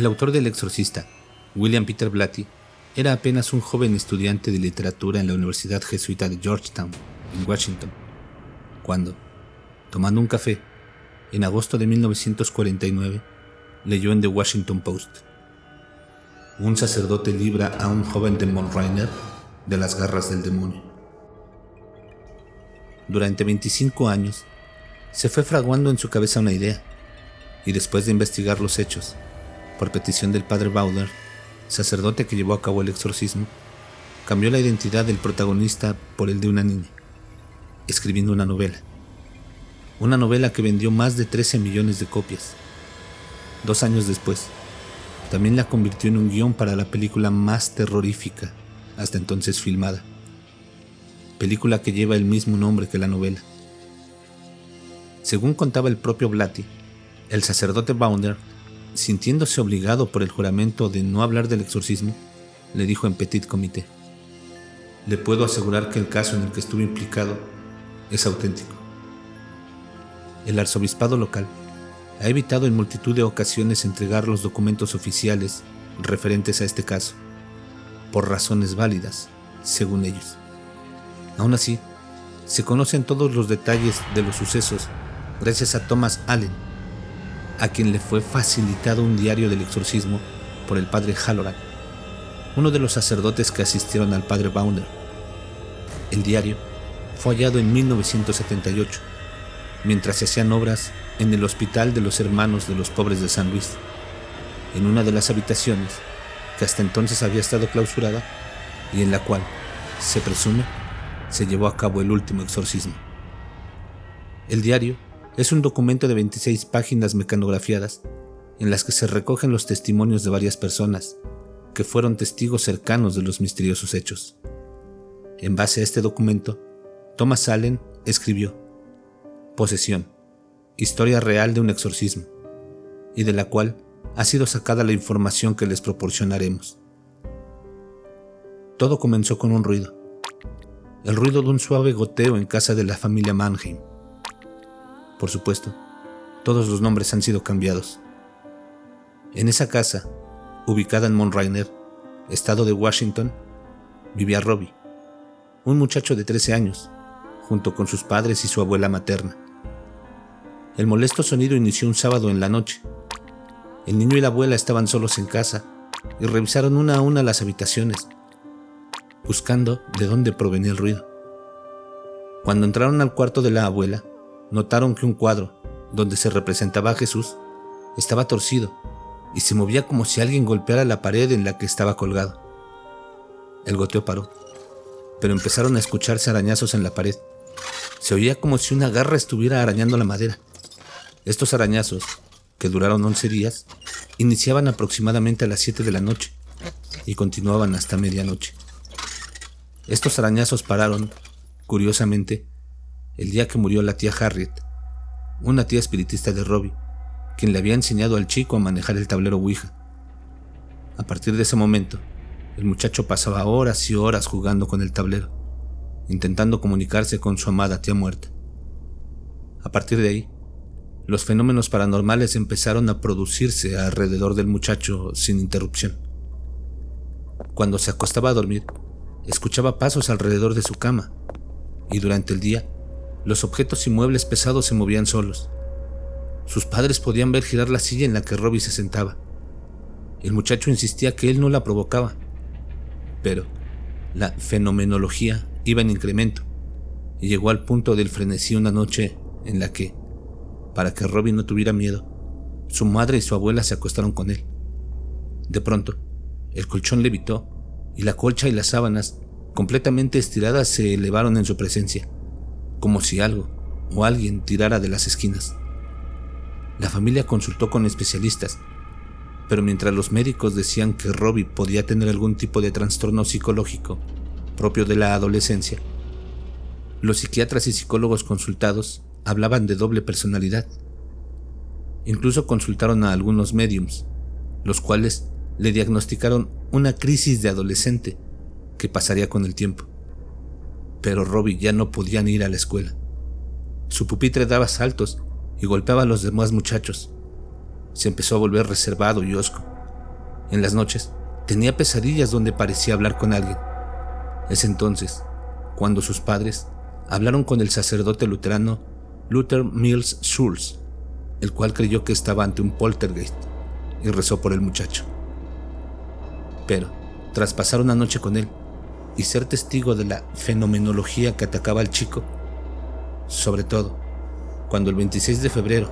El autor del Exorcista, William Peter Blatty, era apenas un joven estudiante de literatura en la Universidad Jesuita de Georgetown, en Washington, cuando, tomando un café, en agosto de 1949, leyó en The Washington Post. Un sacerdote libra a un joven de Rainer de las garras del demonio. Durante 25 años, se fue fraguando en su cabeza una idea, y después de investigar los hechos, por petición del padre Bowder, sacerdote que llevó a cabo el exorcismo, cambió la identidad del protagonista por el de una niña, escribiendo una novela. Una novela que vendió más de 13 millones de copias. Dos años después, también la convirtió en un guion para la película más terrorífica hasta entonces filmada. Película que lleva el mismo nombre que la novela. Según contaba el propio Blatty, el sacerdote Bounder, sintiéndose obligado por el juramento de no hablar del exorcismo, le dijo en Petit Comité, le puedo asegurar que el caso en el que estuve implicado es auténtico. El arzobispado local ha evitado en multitud de ocasiones entregar los documentos oficiales referentes a este caso, por razones válidas, según ellos. Aún así, se conocen todos los detalles de los sucesos gracias a Thomas Allen, a quien le fue facilitado un diario del exorcismo por el padre Halloran, uno de los sacerdotes que asistieron al padre Bounder. El diario fue hallado en 1978, mientras se hacían obras en el Hospital de los Hermanos de los Pobres de San Luis, en una de las habitaciones que hasta entonces había estado clausurada y en la cual, se presume, se llevó a cabo el último exorcismo. El diario es un documento de 26 páginas mecanografiadas en las que se recogen los testimonios de varias personas que fueron testigos cercanos de los misteriosos hechos. En base a este documento, Thomas Allen escribió Posesión, historia real de un exorcismo, y de la cual ha sido sacada la información que les proporcionaremos. Todo comenzó con un ruido, el ruido de un suave goteo en casa de la familia Mannheim. Por supuesto, todos los nombres han sido cambiados. En esa casa, ubicada en Monrainer, estado de Washington, vivía Robbie, un muchacho de 13 años, junto con sus padres y su abuela materna. El molesto sonido inició un sábado en la noche. El niño y la abuela estaban solos en casa y revisaron una a una las habitaciones, buscando de dónde provenía el ruido. Cuando entraron al cuarto de la abuela, notaron que un cuadro, donde se representaba a Jesús, estaba torcido y se movía como si alguien golpeara la pared en la que estaba colgado. El goteo paró, pero empezaron a escucharse arañazos en la pared. Se oía como si una garra estuviera arañando la madera. Estos arañazos, que duraron 11 días, iniciaban aproximadamente a las 7 de la noche y continuaban hasta medianoche. Estos arañazos pararon, curiosamente, el día que murió la tía Harriet, una tía espiritista de Robbie, quien le había enseñado al chico a manejar el tablero Ouija. A partir de ese momento, el muchacho pasaba horas y horas jugando con el tablero, intentando comunicarse con su amada tía muerta. A partir de ahí, los fenómenos paranormales empezaron a producirse alrededor del muchacho sin interrupción. Cuando se acostaba a dormir, escuchaba pasos alrededor de su cama, y durante el día los objetos y muebles pesados se movían solos. Sus padres podían ver girar la silla en la que Robbie se sentaba. El muchacho insistía que él no la provocaba. Pero la fenomenología iba en incremento y llegó al punto del frenesí una noche en la que, para que Robbie no tuviera miedo, su madre y su abuela se acostaron con él. De pronto, el colchón levitó y la colcha y las sábanas, completamente estiradas, se elevaron en su presencia como si algo o alguien tirara de las esquinas. La familia consultó con especialistas, pero mientras los médicos decían que Robbie podía tener algún tipo de trastorno psicológico propio de la adolescencia, los psiquiatras y psicólogos consultados hablaban de doble personalidad. Incluso consultaron a algunos mediums, los cuales le diagnosticaron una crisis de adolescente que pasaría con el tiempo pero Robbie ya no podía ir a la escuela. Su pupitre daba saltos y golpeaba a los demás muchachos. Se empezó a volver reservado y osco, En las noches tenía pesadillas donde parecía hablar con alguien. Es entonces cuando sus padres hablaron con el sacerdote luterano Luther Mills Schulz, el cual creyó que estaba ante un poltergeist y rezó por el muchacho. Pero, tras pasar una noche con él y ser testigo de la fenomenología que atacaba al chico, sobre todo cuando el 26 de febrero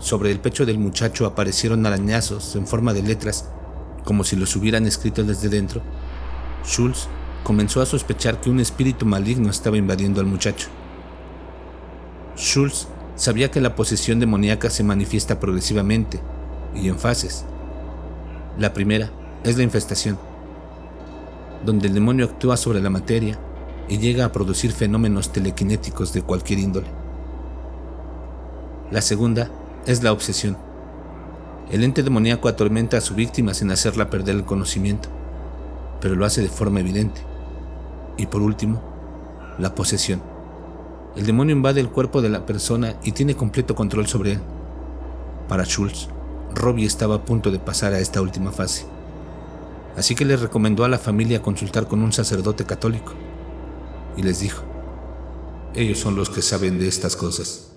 sobre el pecho del muchacho aparecieron arañazos en forma de letras como si los hubieran escrito desde dentro, Schulz comenzó a sospechar que un espíritu maligno estaba invadiendo al muchacho. Schulz sabía que la posesión demoníaca se manifiesta progresivamente y en fases. La primera es la infestación, donde el demonio actúa sobre la materia y llega a producir fenómenos telequinéticos de cualquier índole. La segunda es la obsesión. El ente demoníaco atormenta a su víctima sin hacerla perder el conocimiento, pero lo hace de forma evidente. Y por último, la posesión. El demonio invade el cuerpo de la persona y tiene completo control sobre él. Para Schultz, Robbie estaba a punto de pasar a esta última fase. Así que le recomendó a la familia consultar con un sacerdote católico. Y les dijo, ellos son los que saben de estas cosas.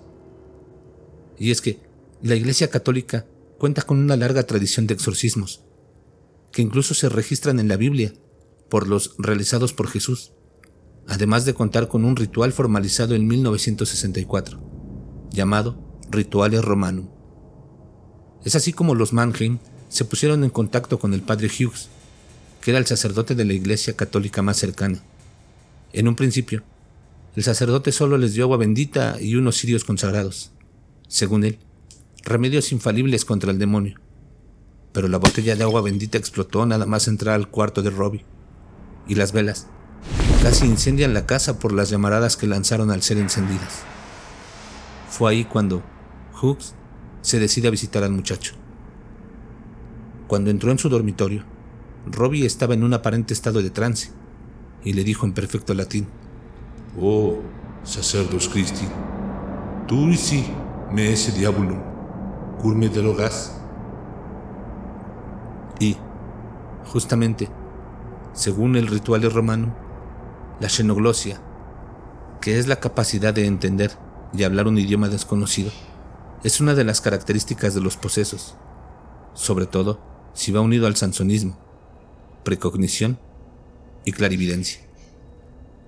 Y es que la Iglesia Católica cuenta con una larga tradición de exorcismos, que incluso se registran en la Biblia por los realizados por Jesús, además de contar con un ritual formalizado en 1964, llamado Rituales Romanum. Es así como los Mannheim se pusieron en contacto con el padre Hughes, que era el sacerdote de la iglesia católica más cercana. En un principio, el sacerdote solo les dio agua bendita y unos cirios consagrados. Según él, remedios infalibles contra el demonio. Pero la botella de agua bendita explotó nada más entrar al cuarto de Robbie. Y las velas casi incendian la casa por las llamaradas que lanzaron al ser encendidas. Fue ahí cuando Hooks se decide a visitar al muchacho. Cuando entró en su dormitorio, Robbie estaba en un aparente estado de trance y le dijo en perfecto latín: Oh, sacerdos Christi, tú y sí me ese diablo curme de gas. Y, justamente, según el ritual romano, la xenoglosia, que es la capacidad de entender y hablar un idioma desconocido, es una de las características de los posesos, sobre todo si va unido al sansonismo, precognición y clarividencia,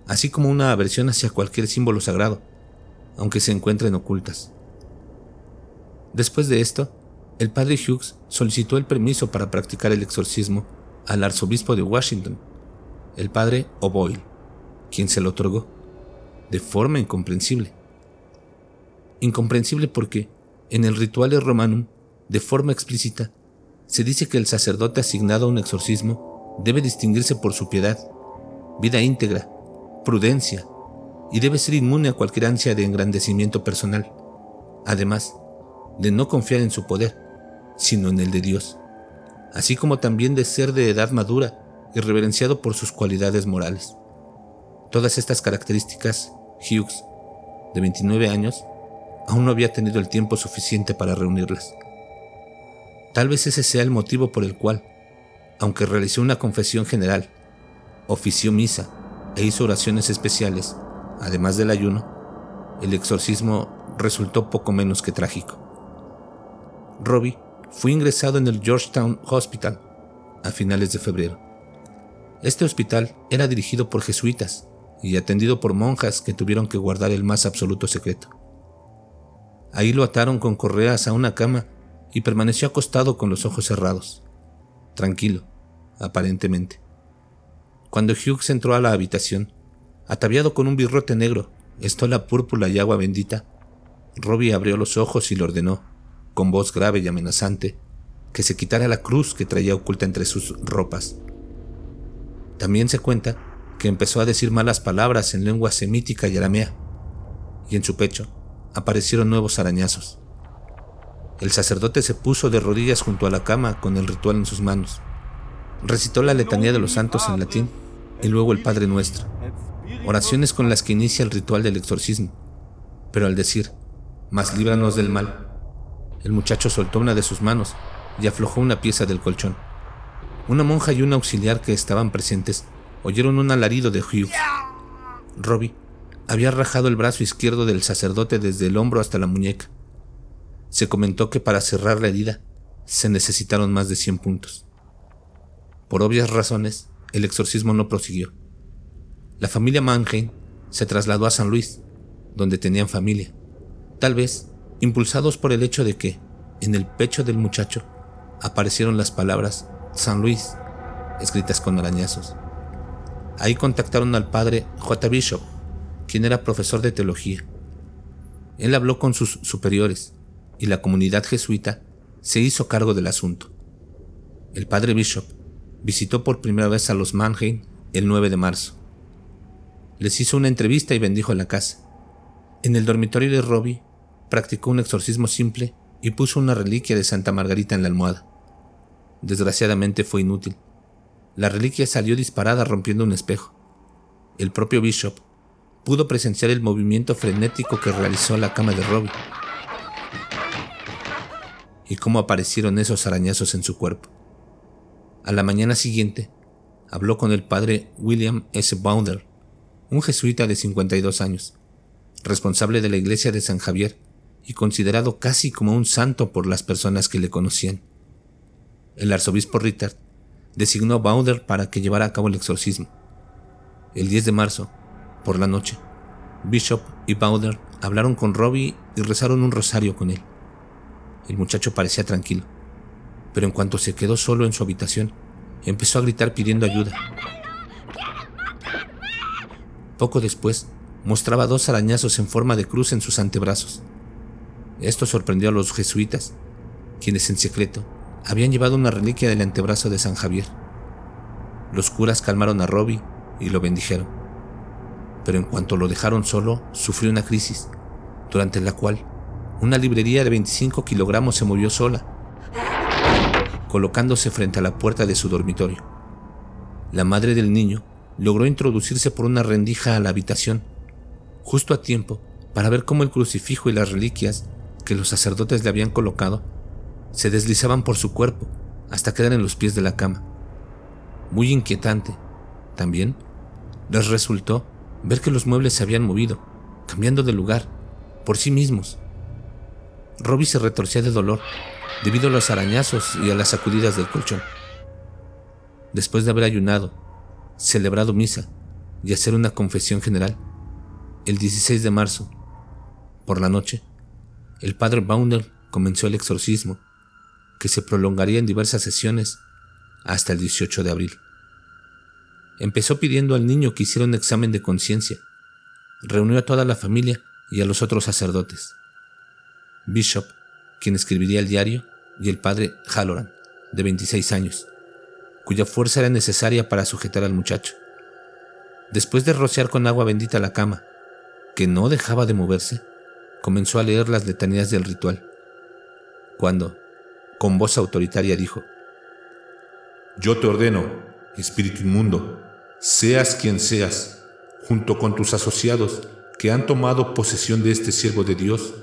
así como una aversión hacia cualquier símbolo sagrado, aunque se encuentren ocultas. Después de esto, el padre Hughes solicitó el permiso para practicar el exorcismo al arzobispo de Washington, el padre O'Boyle, quien se lo otorgó, de forma incomprensible. Incomprensible porque, en el ritual romanum, de forma explícita, se dice que el sacerdote asignado a un exorcismo debe distinguirse por su piedad, vida íntegra, prudencia, y debe ser inmune a cualquier ansia de engrandecimiento personal. Además, de no confiar en su poder, sino en el de Dios, así como también de ser de edad madura y reverenciado por sus cualidades morales. Todas estas características, Hughes, de 29 años, aún no había tenido el tiempo suficiente para reunirlas. Tal vez ese sea el motivo por el cual, aunque realizó una confesión general, ofició misa e hizo oraciones especiales, además del ayuno, el exorcismo resultó poco menos que trágico. Robbie fue ingresado en el Georgetown Hospital a finales de febrero. Este hospital era dirigido por jesuitas y atendido por monjas que tuvieron que guardar el más absoluto secreto. Ahí lo ataron con correas a una cama y permaneció acostado con los ojos cerrados, tranquilo, aparentemente. Cuando Hughes entró a la habitación, ataviado con un birrote negro, estola púrpura y agua bendita, Robbie abrió los ojos y le ordenó con voz grave y amenazante, que se quitara la cruz que traía oculta entre sus ropas. También se cuenta que empezó a decir malas palabras en lengua semítica y aramea, y en su pecho aparecieron nuevos arañazos. El sacerdote se puso de rodillas junto a la cama con el ritual en sus manos. Recitó la letanía de los santos en latín y luego el Padre Nuestro, oraciones con las que inicia el ritual del exorcismo. Pero al decir, más líbranos del mal, el muchacho soltó una de sus manos y aflojó una pieza del colchón. Una monja y un auxiliar que estaban presentes oyeron un alarido de Hughes. Robbie había rajado el brazo izquierdo del sacerdote desde el hombro hasta la muñeca. Se comentó que para cerrar la herida se necesitaron más de 100 puntos. Por obvias razones, el exorcismo no prosiguió. La familia Mannheim se trasladó a San Luis, donde tenían familia, tal vez impulsados por el hecho de que, en el pecho del muchacho, aparecieron las palabras San Luis, escritas con arañazos. Ahí contactaron al padre J. Bishop, quien era profesor de teología. Él habló con sus superiores y la comunidad jesuita se hizo cargo del asunto. El padre Bishop visitó por primera vez a los Mannheim el 9 de marzo. Les hizo una entrevista y bendijo la casa. En el dormitorio de Robbie practicó un exorcismo simple y puso una reliquia de Santa Margarita en la almohada. Desgraciadamente fue inútil. La reliquia salió disparada rompiendo un espejo. El propio Bishop pudo presenciar el movimiento frenético que realizó la cama de Robbie y cómo aparecieron esos arañazos en su cuerpo. A la mañana siguiente, habló con el padre William S. Bounder, un jesuita de 52 años, responsable de la iglesia de San Javier y considerado casi como un santo por las personas que le conocían. El arzobispo Ritter designó a Bounder para que llevara a cabo el exorcismo. El 10 de marzo, por la noche, Bishop y Bounder hablaron con Robbie y rezaron un rosario con él. El muchacho parecía tranquilo, pero en cuanto se quedó solo en su habitación, empezó a gritar pidiendo ayuda. Poco después, mostraba dos arañazos en forma de cruz en sus antebrazos. Esto sorprendió a los jesuitas, quienes en secreto habían llevado una reliquia del antebrazo de San Javier. Los curas calmaron a Robbie y lo bendijeron. Pero en cuanto lo dejaron solo, sufrió una crisis, durante la cual una librería de 25 kilogramos se movió sola, colocándose frente a la puerta de su dormitorio. La madre del niño logró introducirse por una rendija a la habitación, justo a tiempo para ver cómo el crucifijo y las reliquias que los sacerdotes le habían colocado se deslizaban por su cuerpo hasta quedar en los pies de la cama. Muy inquietante, también, les resultó ver que los muebles se habían movido, cambiando de lugar, por sí mismos, Robbie se retorcía de dolor debido a los arañazos y a las sacudidas del colchón. Después de haber ayunado, celebrado misa y hacer una confesión general, el 16 de marzo, por la noche, el padre Bounder comenzó el exorcismo, que se prolongaría en diversas sesiones hasta el 18 de abril. Empezó pidiendo al niño que hiciera un examen de conciencia. Reunió a toda la familia y a los otros sacerdotes. Bishop, quien escribiría el diario, y el padre Halloran, de 26 años, cuya fuerza era necesaria para sujetar al muchacho. Después de rociar con agua bendita la cama, que no dejaba de moverse, comenzó a leer las letanías del ritual, cuando, con voz autoritaria, dijo, Yo te ordeno, espíritu inmundo, seas quien seas, junto con tus asociados que han tomado posesión de este siervo de Dios,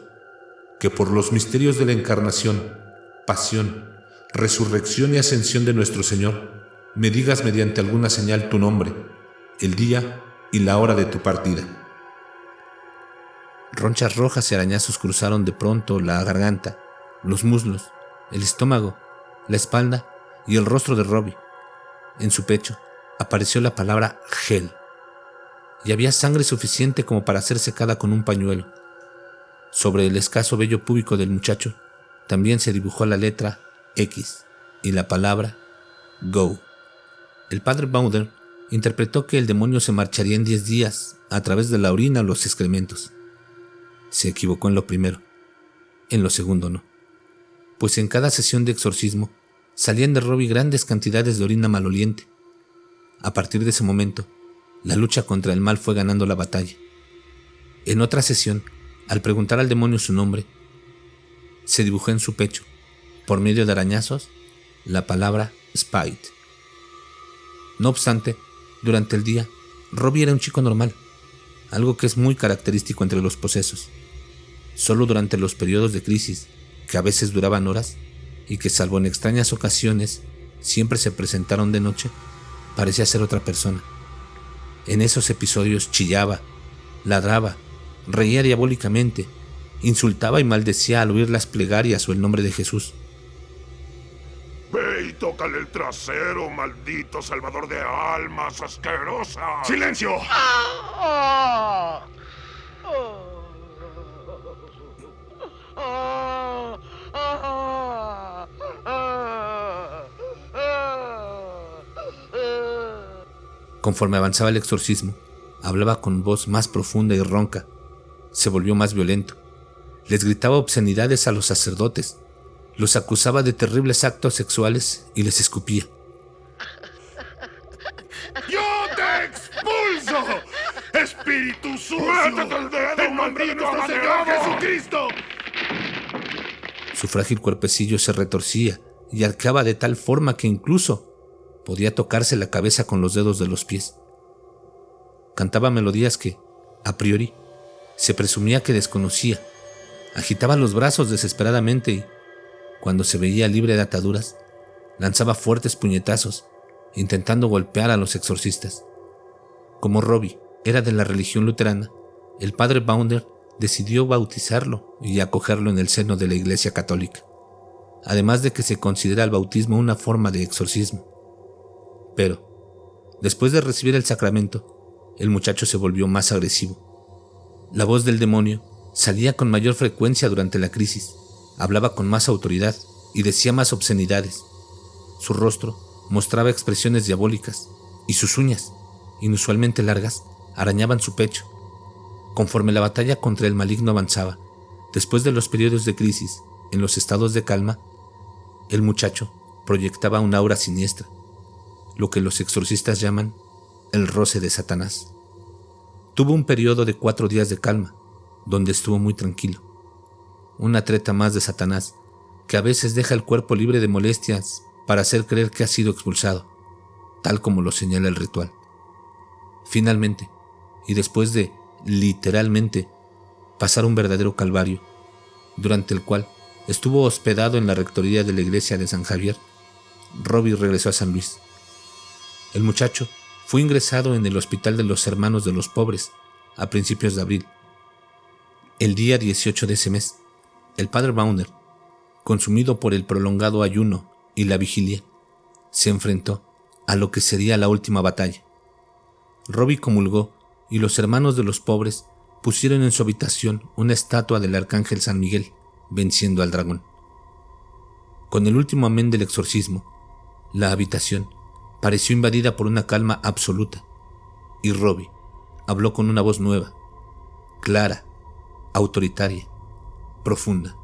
que por los misterios de la encarnación, pasión, resurrección y ascensión de nuestro Señor, me digas mediante alguna señal tu nombre, el día y la hora de tu partida. Ronchas rojas y arañazos cruzaron de pronto la garganta, los muslos, el estómago, la espalda y el rostro de Robbie. En su pecho apareció la palabra gel, y había sangre suficiente como para ser secada con un pañuelo. Sobre el escaso vello púbico del muchacho también se dibujó la letra X y la palabra Go. El padre Bowder interpretó que el demonio se marcharía en 10 días a través de la orina o los excrementos. Se equivocó en lo primero, en lo segundo no, pues en cada sesión de exorcismo salían de Robbie grandes cantidades de orina maloliente. A partir de ese momento, la lucha contra el mal fue ganando la batalla. En otra sesión, al preguntar al demonio su nombre, se dibujó en su pecho, por medio de arañazos, la palabra Spite. No obstante, durante el día, Robbie era un chico normal, algo que es muy característico entre los posesos. Solo durante los periodos de crisis, que a veces duraban horas, y que salvo en extrañas ocasiones, siempre se presentaron de noche, parecía ser otra persona. En esos episodios chillaba, ladraba, reía diabólicamente, insultaba y maldecía al oír las plegarias o el nombre de Jesús. Ve y tócale el trasero, maldito salvador de almas asquerosa. ¡Silencio! Conforme avanzaba el exorcismo, hablaba con voz más profunda y ronca. Se volvió más violento. Les gritaba obscenidades a los sacerdotes, los acusaba de terribles actos sexuales y les escupía. ¡Yo te expulso! ¡Espíritu sucio! ¡Métete el dedo, ¡En nombre de nuestro Señor Jesucristo! Su frágil cuerpecillo se retorcía y arqueaba de tal forma que incluso Podía tocarse la cabeza con los dedos de los pies. Cantaba melodías que, a priori, se presumía que desconocía. Agitaba los brazos desesperadamente y, cuando se veía libre de ataduras, lanzaba fuertes puñetazos, intentando golpear a los exorcistas. Como Robbie era de la religión luterana, el padre Bounder decidió bautizarlo y acogerlo en el seno de la Iglesia Católica, además de que se considera el bautismo una forma de exorcismo. Pero, después de recibir el sacramento, el muchacho se volvió más agresivo. La voz del demonio salía con mayor frecuencia durante la crisis, hablaba con más autoridad y decía más obscenidades. Su rostro mostraba expresiones diabólicas y sus uñas, inusualmente largas, arañaban su pecho. Conforme la batalla contra el maligno avanzaba, después de los periodos de crisis, en los estados de calma, el muchacho proyectaba una aura siniestra, lo que los exorcistas llaman el roce de Satanás. Tuvo un periodo de cuatro días de calma, donde estuvo muy tranquilo. Una treta más de Satanás, que a veces deja el cuerpo libre de molestias para hacer creer que ha sido expulsado, tal como lo señala el ritual. Finalmente, y después de, literalmente, pasar un verdadero calvario, durante el cual estuvo hospedado en la rectoría de la iglesia de San Javier, Robbie regresó a San Luis el muchacho fue ingresado en el Hospital de los Hermanos de los Pobres a principios de abril. El día 18 de ese mes, el padre Bauner, consumido por el prolongado ayuno y la vigilia, se enfrentó a lo que sería la última batalla. Robbie comulgó y los hermanos de los pobres pusieron en su habitación una estatua del arcángel San Miguel, venciendo al dragón. Con el último amén del exorcismo, la habitación pareció invadida por una calma absoluta, y Robbie habló con una voz nueva, clara, autoritaria, profunda.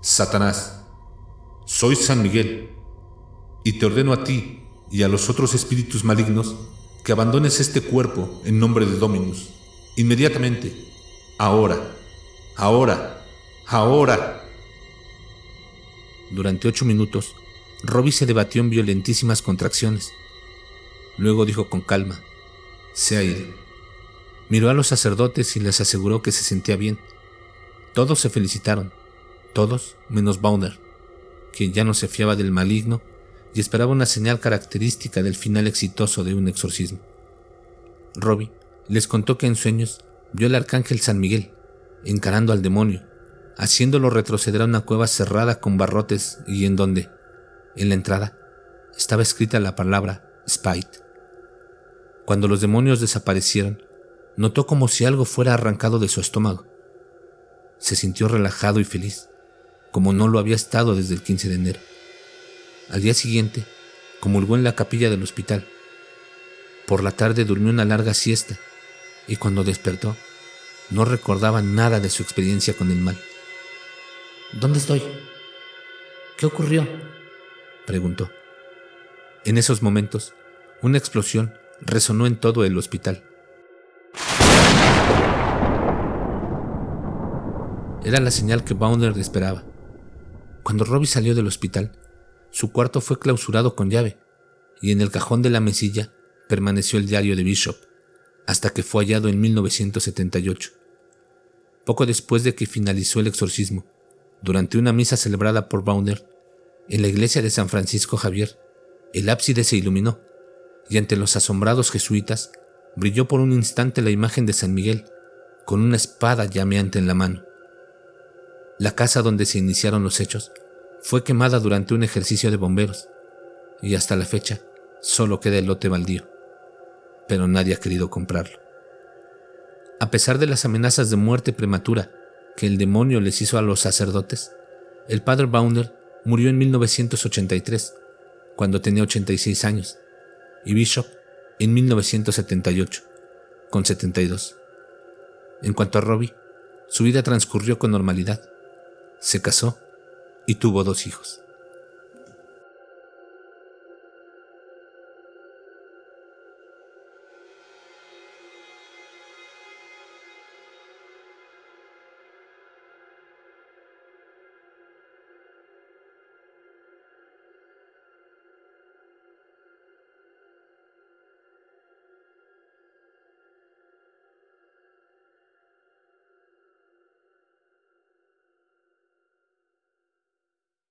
Satanás, soy San Miguel, y te ordeno a ti y a los otros espíritus malignos que abandones este cuerpo en nombre de Dominus, inmediatamente, ahora, ahora, ahora. Durante ocho minutos, Robbie se debatió en violentísimas contracciones. Luego dijo con calma, se ha. Miró a los sacerdotes y les aseguró que se sentía bien. Todos se felicitaron, todos menos Bauner, quien ya no se fiaba del maligno y esperaba una señal característica del final exitoso de un exorcismo. Robbie les contó que en sueños vio al arcángel San Miguel encarando al demonio, haciéndolo retroceder a una cueva cerrada con barrotes y en donde, en la entrada estaba escrita la palabra Spite. Cuando los demonios desaparecieron, notó como si algo fuera arrancado de su estómago. Se sintió relajado y feliz, como no lo había estado desde el 15 de enero. Al día siguiente, comulgó en la capilla del hospital. Por la tarde durmió una larga siesta y cuando despertó, no recordaba nada de su experiencia con el mal. ¿Dónde estoy? ¿Qué ocurrió? Preguntó. En esos momentos, una explosión resonó en todo el hospital. Era la señal que Bounder esperaba. Cuando Robbie salió del hospital, su cuarto fue clausurado con llave y en el cajón de la mesilla permaneció el diario de Bishop hasta que fue hallado en 1978. Poco después de que finalizó el exorcismo, durante una misa celebrada por Bounder, En la iglesia de San Francisco Javier, el ábside se iluminó y ante los asombrados jesuitas brilló por un instante la imagen de San Miguel con una espada llameante en la mano. La casa donde se iniciaron los hechos fue quemada durante un ejercicio de bomberos y hasta la fecha solo queda el lote baldío, pero nadie ha querido comprarlo. A pesar de las amenazas de muerte prematura que el demonio les hizo a los sacerdotes, el padre Bauner murió en 1983, cuando tenía 86 años, y Bishop en 1978, con 72. En cuanto a Robbie, su vida transcurrió con normalidad. Se casó y tuvo dos hijos.